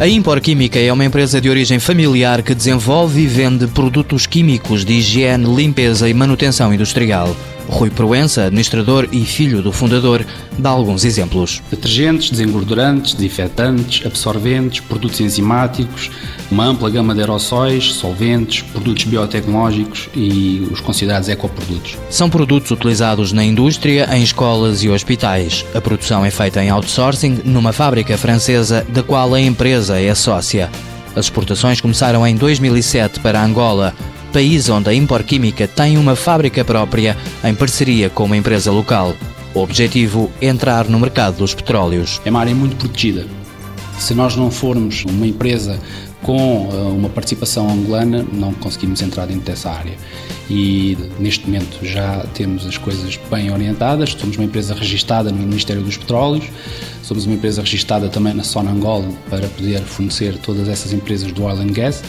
A Impor Química é uma empresa de origem familiar que desenvolve e vende produtos químicos de higiene, limpeza e manutenção industrial. Rui Proença, administrador e filho do fundador, dá alguns exemplos. Detergentes, desengordurantes, desinfetantes, absorventes, produtos enzimáticos, uma ampla gama de aerossóis, solventes, produtos biotecnológicos e os considerados ecoprodutos. São produtos utilizados na indústria, em escolas e hospitais. A produção é feita em outsourcing numa fábrica francesa da qual a empresa é sócia. As exportações começaram em 2007 para Angola, país onde a Impor Química tem uma fábrica própria em parceria com uma empresa local. O objetivo é entrar no mercado dos petróleos. É uma área muito protegida. Se nós não formos uma empresa com eh, uma participação angolana, não conseguimos entrar dentro dessa área. E neste momento já temos as coisas bem orientadas. Somos uma empresa registada no Ministério dos Petróleos, somos uma empresa registada também na Sona Angola para poder fornecer todas essas empresas do oil and gas.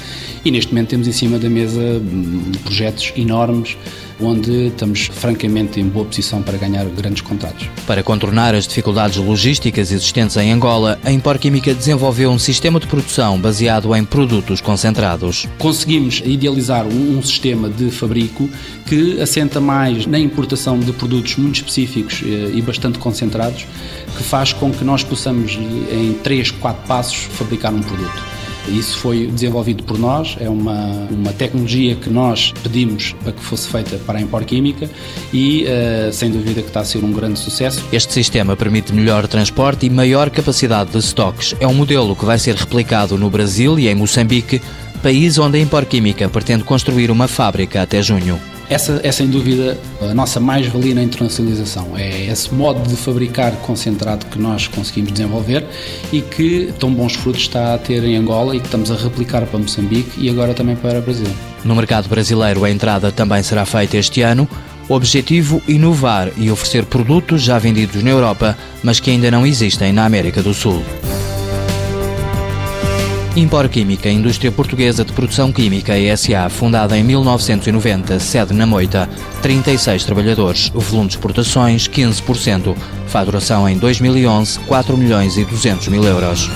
E neste momento temos em cima da mesa hum, projetos enormes onde estamos francamente em boa posição para ganhar grandes contratos. Para contornar as dificuldades logísticas existentes em Angola, a Impor Química desenvolveu um sistema de produção baseado em produtos concentrados. Conseguimos idealizar um, sistema de fabrico que assenta mais na importação de produtos muito específicos eh, e bastante concentrados, que faz com que nós possamos, em 3, 4 passos, fabricar um produto. Isso foi desenvolvido por nós, é uma, uma tecnologia que nós pedimos para que fosse feita para a Impor Química e, uh, sem dúvida, que está a ser um grande sucesso. Este sistema permite melhor transporte e maior capacidade de estoques. É um modelo que vai ser replicado no Brasil e em Moçambique, país onde a Impor Química pretende construir uma fábrica até junho. Essa é sem dúvida a nossa mais-valia na internacionalização. É esse modo de fabricar concentrado que nós conseguimos desenvolver e que tão bons frutos está a ter em Angola e que estamos a replicar para Moçambique e agora também para o Brasil. No mercado brasileiro, a entrada também será feita este ano. O objetivo: inovar e oferecer produtos já vendidos na Europa, mas que ainda não existem na América do Sul. Impor Química, indústria portuguesa de produção química ESA, fundada em 1990, sede na Moita, 36 trabalhadores, volume de exportações 15%, faturação em 2011 4 milhões e 200 mil euros.